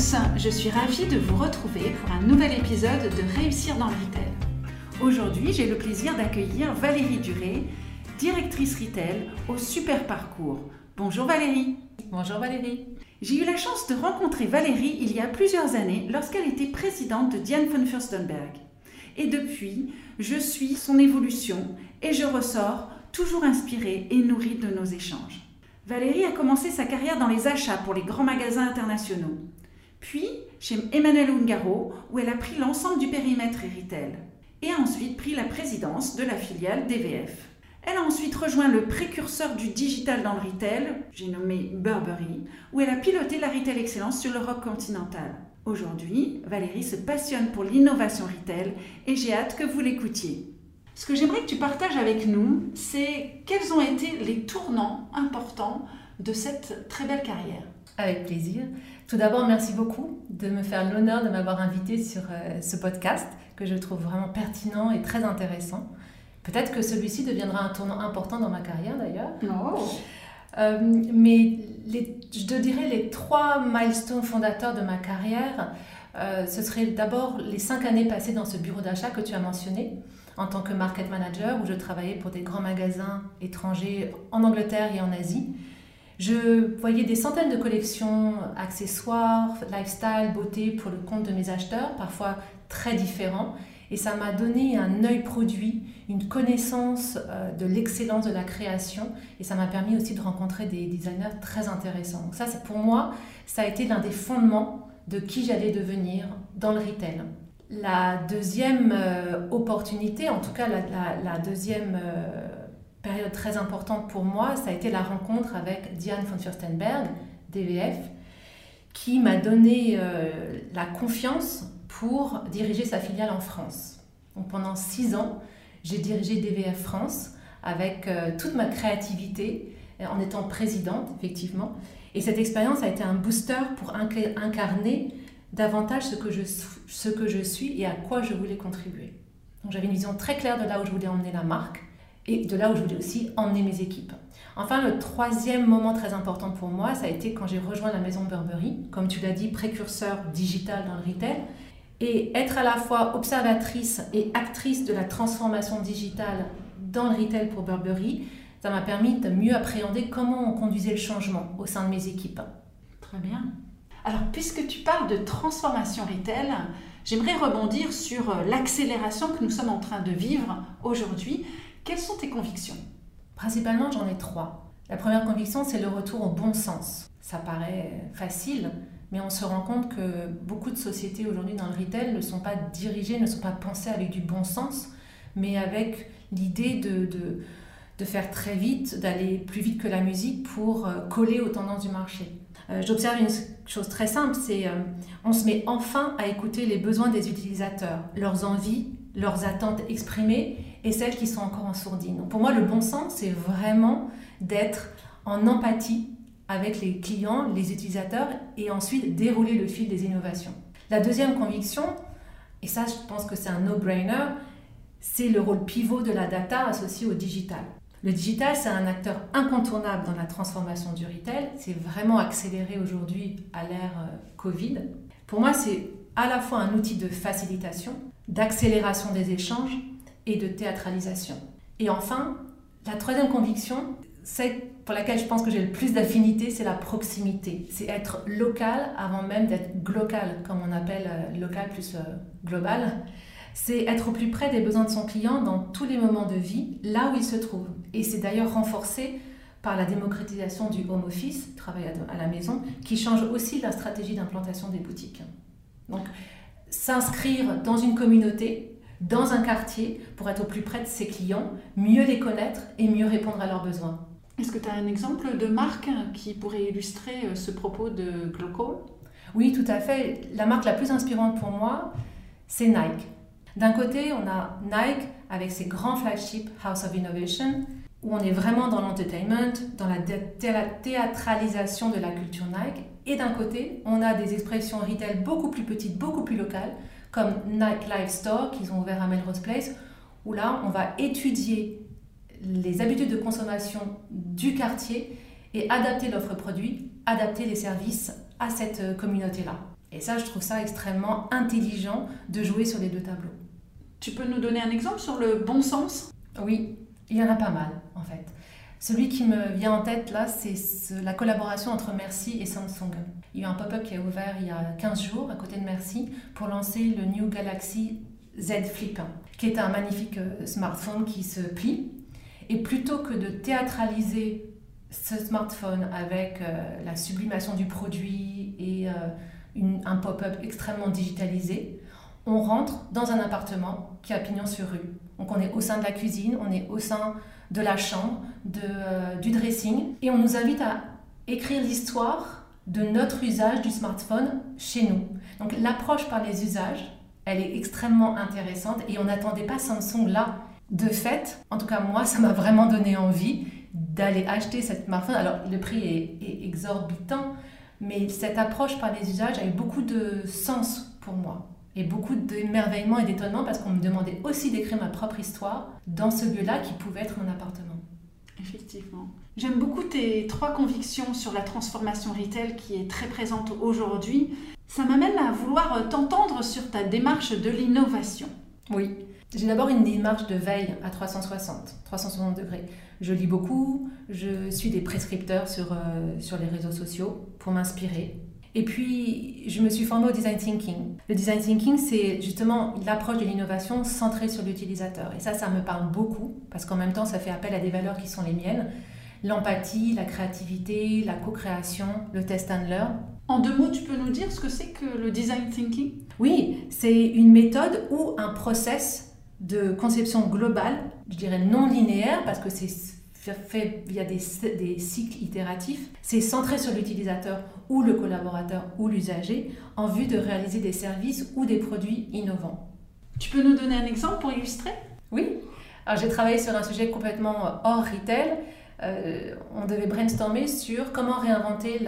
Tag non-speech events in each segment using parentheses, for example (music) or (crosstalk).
tous, je suis ravie de vous retrouver pour un nouvel épisode de Réussir dans le Retail. Aujourd'hui, j'ai le plaisir d'accueillir Valérie Duré, directrice Retail au Super Parcours. Bonjour Valérie. Bonjour Valérie. J'ai eu la chance de rencontrer Valérie il y a plusieurs années lorsqu'elle était présidente de Diane von Furstenberg. Et depuis, je suis son évolution et je ressors toujours inspirée et nourrie de nos échanges. Valérie a commencé sa carrière dans les achats pour les grands magasins internationaux. Puis chez Emmanuel Ungaro, où elle a pris l'ensemble du périmètre et retail. Et a ensuite pris la présidence de la filiale DVF. Elle a ensuite rejoint le précurseur du digital dans le retail, j'ai nommé Burberry, où elle a piloté la retail excellence sur l'Europe continentale. Aujourd'hui, Valérie se passionne pour l'innovation retail et j'ai hâte que vous l'écoutiez. Ce que j'aimerais que tu partages avec nous, c'est quels ont été les tournants importants de cette très belle carrière. Avec plaisir. Tout d'abord, merci beaucoup de me faire l'honneur de m'avoir invité sur euh, ce podcast que je trouve vraiment pertinent et très intéressant. Peut-être que celui-ci deviendra un tournant important dans ma carrière d'ailleurs. Oh. Euh, mais les, je te dirais les trois milestones fondateurs de ma carrière, euh, ce serait d'abord les cinq années passées dans ce bureau d'achat que tu as mentionné en tant que market manager où je travaillais pour des grands magasins étrangers en Angleterre et en Asie. Je voyais des centaines de collections, accessoires, lifestyle, beauté pour le compte de mes acheteurs, parfois très différents. Et ça m'a donné un œil produit, une connaissance euh, de l'excellence de la création. Et ça m'a permis aussi de rencontrer des designers très intéressants. Donc ça, pour moi, ça a été l'un des fondements de qui j'allais devenir dans le retail. La deuxième euh, opportunité, en tout cas la, deuxième euh, période très importante pour moi, ça a été la rencontre avec Diane von Furstenberg, DVF, qui m'a donné euh, la confiance pour diriger sa filiale en France. Donc pendant six ans, j'ai dirigé DVF France avec toute ma créativité, en étant présidente, effectivement. Et cette expérience a été un booster pour incarner davantage ce que, je, ce que je suis et à quoi je voulais contribuer. Donc j'avais une vision très claire de là où je voulais emmener la marque et de là où je voulais aussi emmener mes équipes. Enfin, le troisième moment très important pour moi, ça a été quand j'ai rejoint la maison Burberry, comme tu l'as dit, précurseur digital dans le retail, et être à la fois observatrice et actrice de la transformation digitale dans le retail pour Burberry, ça m'a permis de mieux appréhender comment on conduisait le changement au sein de mes équipes. Très bien. Alors, puisque tu parles de transformation retail, j'aimerais rebondir sur l'accélération que nous sommes en train de vivre aujourd'hui. Quelles sont tes convictions? Principalement, j'en ai trois. La première conviction, c'est le retour au bon sens. Ça paraît facile, mais on se rend compte que beaucoup de sociétés aujourd'hui dans le retail ne sont pas dirigées, ne sont pas pensées avec du bon sens, mais avec l'idée de, de, de faire très vite, d'aller plus vite que la musique pour euh, coller aux tendances du marché. Euh, j'observe une chose très simple, c'est euh, on se met enfin à écouter les besoins des utilisateurs, leurs envies, leurs attentes exprimées et celles qui sont encore en sourdine. Donc pour moi, le bon sens, c'est vraiment d'être en empathie avec les clients, les utilisateurs et ensuite dérouler le fil des innovations. La deuxième conviction, et ça je pense que c'est un no-brainer, c'est le rôle pivot de la data associé au digital. Le digital, c'est un acteur incontournable dans la transformation du retail. C'est vraiment accéléré aujourd'hui à l'ère euh, Covid. Pour moi, c'est à la fois un outil de facilitation, d'accélération des échanges et de théâtralisation. Et enfin, la troisième conviction, c'est pour laquelle je pense que j'ai le plus d'affinité, c'est la proximité. C'est être local avant même d'être global, comme on appelle euh, local plus euh, global c'est être au plus près des besoins de son client dans tous les moments de vie, là où il se trouve. Et c'est d'ailleurs renforcé par la démocratisation du home office, travail à la maison, qui change aussi la stratégie d'implantation des boutiques. Donc, s'inscrire dans une communauté, dans un quartier, pour être au plus près de ses clients, mieux les connaître et mieux répondre à leurs besoins. Est-ce que tu as un exemple de marque qui pourrait illustrer euh, ce propos de Glocal Oui, tout à fait. La marque la plus inspirante pour moi, c'est Nike. D'un côté, on a Nike avec ses grands flagships House of Innovation, où on est vraiment dans l'entertainment, dans la, théâtralisation de la culture Nike. Et d'un côté, on a des expressions retail beaucoup plus petites, beaucoup plus locales, comme Nike Live Store qu'ils ont ouvert à Melrose Place, où là, on va étudier les habitudes de consommation du quartier et adapter l'offre produit, adapter les services à cette euh, communauté-là. Et ça, je trouve ça extrêmement intelligent de jouer sur les deux tableaux. Tu peux nous donner un exemple sur le bon sens? Oui, il y en a pas mal en fait. Celui qui me vient en tête là, c'est la collaboration entre Merci et Samsung. Il y a un pop-up qui a ouvert il y a 15 jours à côté de Merci pour lancer le New Galaxy Z Flip, qui est un magnifique euh, smartphone qui se plie. Et plutôt que de théâtraliser ce smartphone avec euh, la sublimation du produit et euh, un pop-up extrêmement digitalisé, on rentre dans un appartement qui a pignon sur rue. Donc on est au sein de la cuisine, on est au sein de la chambre, de, euh, du dressing, et on nous invite à écrire l'histoire de notre usage du smartphone chez nous. Donc l'approche par les usages, elle est extrêmement intéressante et on n'attendait pas Samsung là. De fait, en tout cas moi, (laughs) ça m'a vraiment donné envie d'aller acheter cette smartphone. Alors le prix est exorbitant, mais cette approche par les usages a eu beaucoup de sens pour moi et beaucoup d'émerveillement et d'étonnement parce qu'on me demandait aussi d'écrire ma propre histoire dans ce lieu-là qui pouvait être mon appartement. Effectivement. J'aime beaucoup tes trois convictions sur la transformation retail qui est très présente aujourd'hui. Ça m'amène à vouloir t'entendre sur ta démarche de l'innovation. Oui. J'ai d'abord une démarche de veille à 360, 360 degrés. Je lis beaucoup, je suis des prescripteurs sur, euh, sur les réseaux sociaux pour m'inspirer. Et puis, je me suis formée au design thinking. Le design thinking, c'est justement l'approche de l'innovation centrée sur l'utilisateur. Et ça, ça me parle beaucoup, parce qu'en même temps, ça fait appel à des valeurs qui sont les miennes. L'empathie, la créativité, la co-création, le test and learn. En deux mots, tu peux nous dire ce que c'est que le design thinking? Oui, c'est une méthode ou un process de conception globale, je dirais non linéaire, parce que c'est fait via des, des cycles itératifs. C'est centré sur l'utilisateur ou le collaborateur ou l'usager en vue de réaliser des services ou des produits innovants. Tu peux nous donner un exemple pour illustrer? Oui. Alors j'ai travaillé sur un sujet complètement hors retail. Euh, on devait brainstormer sur comment réinventer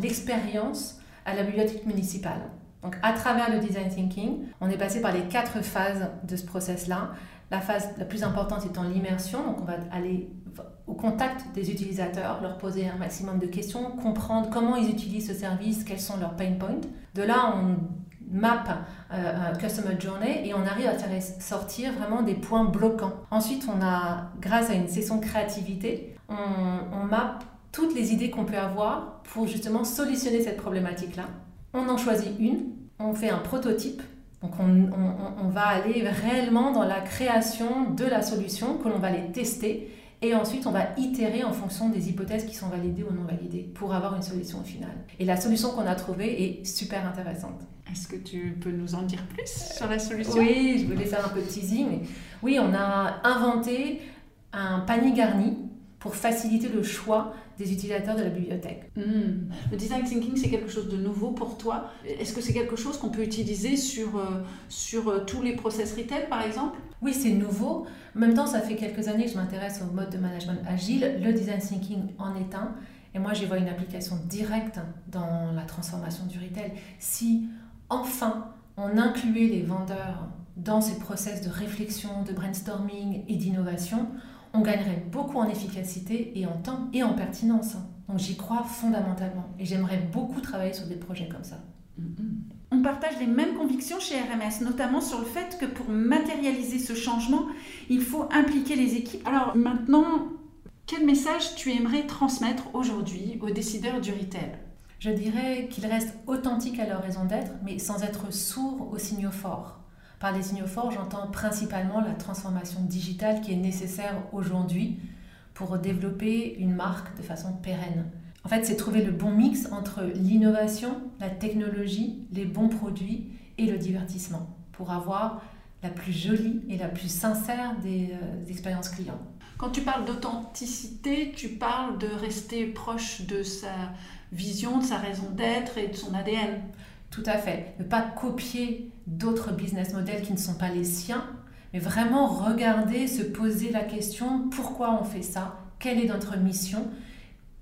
l'expérience à la bibliothèque municipale. Donc à travers le design thinking, on est passé par les quatre phases de ce process-là. La phase la plus importante étant l'immersion, donc on va aller au contact des utilisateurs, leur poser un maximum de questions, comprendre comment ils utilisent ce service, quels sont leurs pain points. De là, on map euh, un customer journey et on arrive à faire sortir vraiment des points bloquants. Ensuite, on a, grâce à une session créativité, on, on map toutes les idées qu'on peut avoir pour justement solutionner cette problématique-là. On en choisit une, on fait un prototype donc on, on, on, va aller réellement dans la création de la solution que l'on va les tester et ensuite, on va itérer en fonction des hypothèses qui sont validées ou non validées pour avoir une solution finale. Et la solution qu'on a trouvée est super intéressante. Est-ce que tu peux nous en dire plus sur la solution? Oui, je voulais faire un peu de teasing. Oui, on a inventé un panier garni pour faciliter le choix des utilisateurs de la bibliothèque. Hmm. Le design thinking, c'est quelque chose de nouveau pour toi? Est-ce que c'est quelque chose qu'on peut utiliser sur, euh, sur euh, tous les process retail, par exemple? Oui, c'est nouveau. En même temps, ça fait quelques années que je m'intéresse au mode de management agile. Le design thinking en est un. Et moi, j'y vois une application directe dans la transformation du retail. Si enfin on incluait les vendeurs dans ces process de réflexion, de brainstorming et d'innovation, on gagnerait beaucoup en efficacité et en temps et en pertinence. Donc j'y crois fondamentalement et j'aimerais beaucoup travailler sur des projets comme ça. On partage les mêmes convictions chez RMS, notamment sur le fait que pour matérialiser ce changement, il faut impliquer les équipes. Alors maintenant, quel message tu aimerais transmettre aujourd'hui aux décideurs du retail? Je dirais qu'ils restent authentiques à leur raison d'être, mais sans être sourds aux signaux forts. Par les signaux forts, j'entends principalement la transformation digitale qui est nécessaire aujourd'hui pour développer une marque de façon pérenne. En fait, c'est trouver le bon mix entre l'innovation, la technologie, les bons produits et le divertissement pour avoir la plus jolie et la plus sincère des, euh, expériences clients. Quand tu parles d'authenticité, tu parles de rester proche de sa, vision, de sa raison d'être et de son ADN. Tout à fait. Ne pas copier d'autres business models qui ne sont pas les siens, mais vraiment regarder, se poser la question pourquoi on fait ça, quelle est notre mission,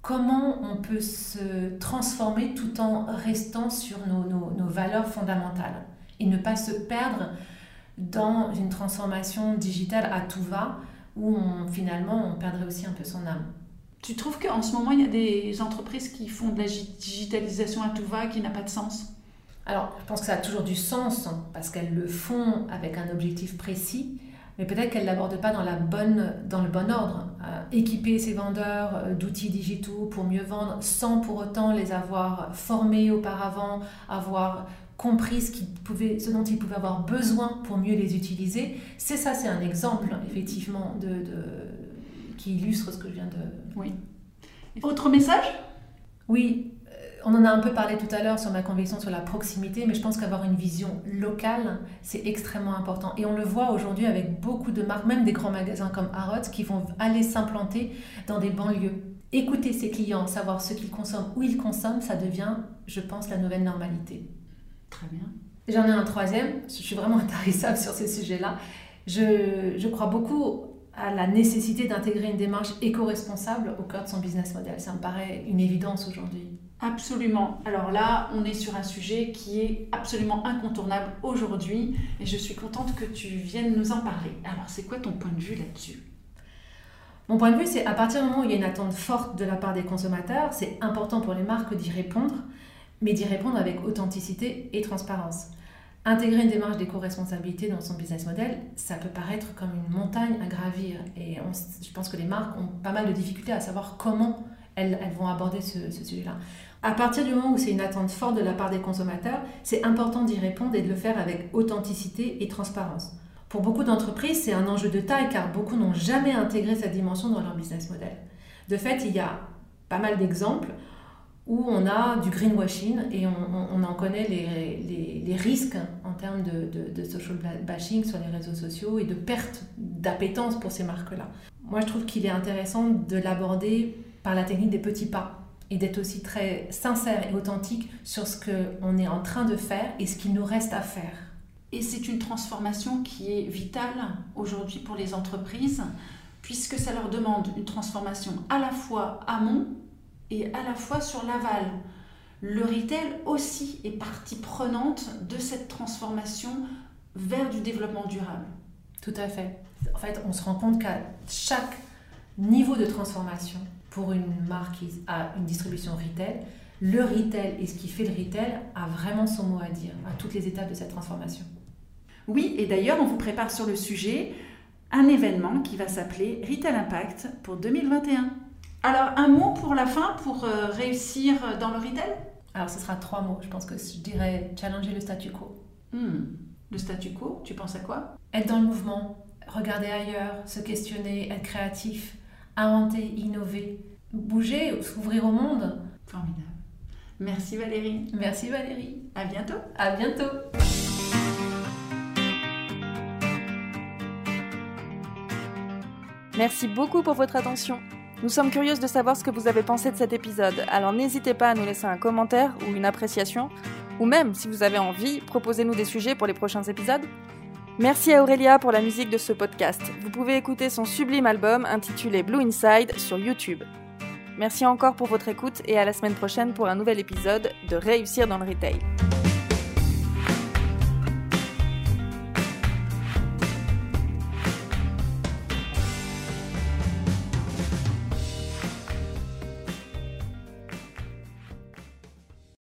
comment on peut se transformer tout en restant sur nos, valeurs fondamentales? Et ne pas se perdre dans une transformation digitale à tout va où finalement on perdrait aussi un peu son âme. Tu trouves qu'en ce moment, il y a des entreprises qui font de la digitalisation à tout va qui n'a pas de sens? Alors, je pense que ça a toujours du sens hein, parce qu'elles le font avec un objectif précis, mais peut-être qu'elles ne l'abordent pas dans, la bonne, dans le bon ordre. Euh, équiper ses vendeurs euh, d'outils digitaux pour mieux vendre sans pour autant les avoir formés auparavant, avoir compris ce, pouvait, ce dont ils pouvaient avoir besoin pour mieux les utiliser. C'est ça, c'est un exemple effectivement de, de, qui illustre ce que je viens de... Oui. Autre message? Oui, on en a un peu parlé tout à l'heure sur ma conviction sur la proximité, mais je pense qu'avoir une vision locale, c'est extrêmement important. Et on le voit aujourd'hui avec beaucoup de marques, même des grands magasins comme Harrods, qui vont aller s'implanter dans des banlieues. Écouter ses clients, savoir ce qu'ils consomment, où ils consomment, ça devient, je pense, la nouvelle normalité. Très bien. J'en ai un troisième, je suis vraiment intéressable sur ces sujets-là. Je, je crois beaucoup à la nécessité d'intégrer une démarche éco-responsable au cœur de son business model. Ça me paraît une évidence aujourd'hui. Absolument. Alors là, on est sur un sujet qui est absolument incontournable aujourd'hui et je suis contente que tu viennes nous en parler. Alors, c'est quoi ton point de vue là-dessus? Mon point de vue, c'est à partir du moment où il y a une attente forte de la part des consommateurs, c'est important pour les marques d'y répondre, mais d'y répondre avec authenticité et transparence. Intégrer une démarche d'éco-responsabilité dans son business model, ça peut paraître comme une montagne à gravir et je pense que les marques ont pas mal de difficultés à savoir comment elles, vont aborder ce, sujet-là. À partir du moment où c'est une attente forte de la part des consommateurs, c'est important d'y répondre et de le faire avec authenticité et transparence. Pour beaucoup d'entreprises, c'est un enjeu de taille car beaucoup n'ont jamais intégré cette dimension dans leur business model. De fait, il y a pas mal d'exemples où on a du greenwashing et on, en connaît les, risques en termes de, social bashing sur les réseaux sociaux et de perte d'appétence pour ces marques-là. Moi, je trouve qu'il est intéressant de l'aborder par la technique des petits pas et d'être aussi très sincère et authentique sur ce qu'on est en train de faire et ce qu'il nous reste à faire. Et c'est une transformation qui est vitale aujourd'hui pour les entreprises, puisque ça leur demande une transformation à la fois amont et à la fois sur l'aval. Le retail aussi est partie prenante de cette transformation vers du développement durable. Tout à fait. En fait, on se rend compte qu'à chaque niveau de transformation, pour une marque qui a une distribution retail, le retail et ce qui fait le retail a vraiment son mot à dire à toutes les étapes de cette transformation. Oui, et d'ailleurs, on vous prépare sur le sujet un événement qui va s'appeler Retail Impact pour 2021. Alors, un mot pour la fin pour euh, réussir dans le retail? Alors, ce sera trois mots. Je pense que je dirais challenger le statu quo. Hmm. Le statu quo, tu penses à quoi? Être dans le mouvement, regarder ailleurs, se questionner, être créatif, inventer, innover, bouger, s'ouvrir au monde. Formidable. Merci Valérie. Merci Valérie. À bientôt. À bientôt. Merci beaucoup pour votre attention. Nous sommes curieuses de savoir ce que vous avez pensé de cet épisode, alors n'hésitez pas à nous laisser un commentaire ou une appréciation, ou même, si vous avez envie, proposez-nous des sujets pour les prochains épisodes. Merci à Aurélia pour la musique de ce podcast. Vous pouvez écouter son sublime album intitulé Blue Inside sur YouTube. Merci encore pour votre écoute et à la semaine prochaine pour un nouvel épisode de Réussir dans le Retail.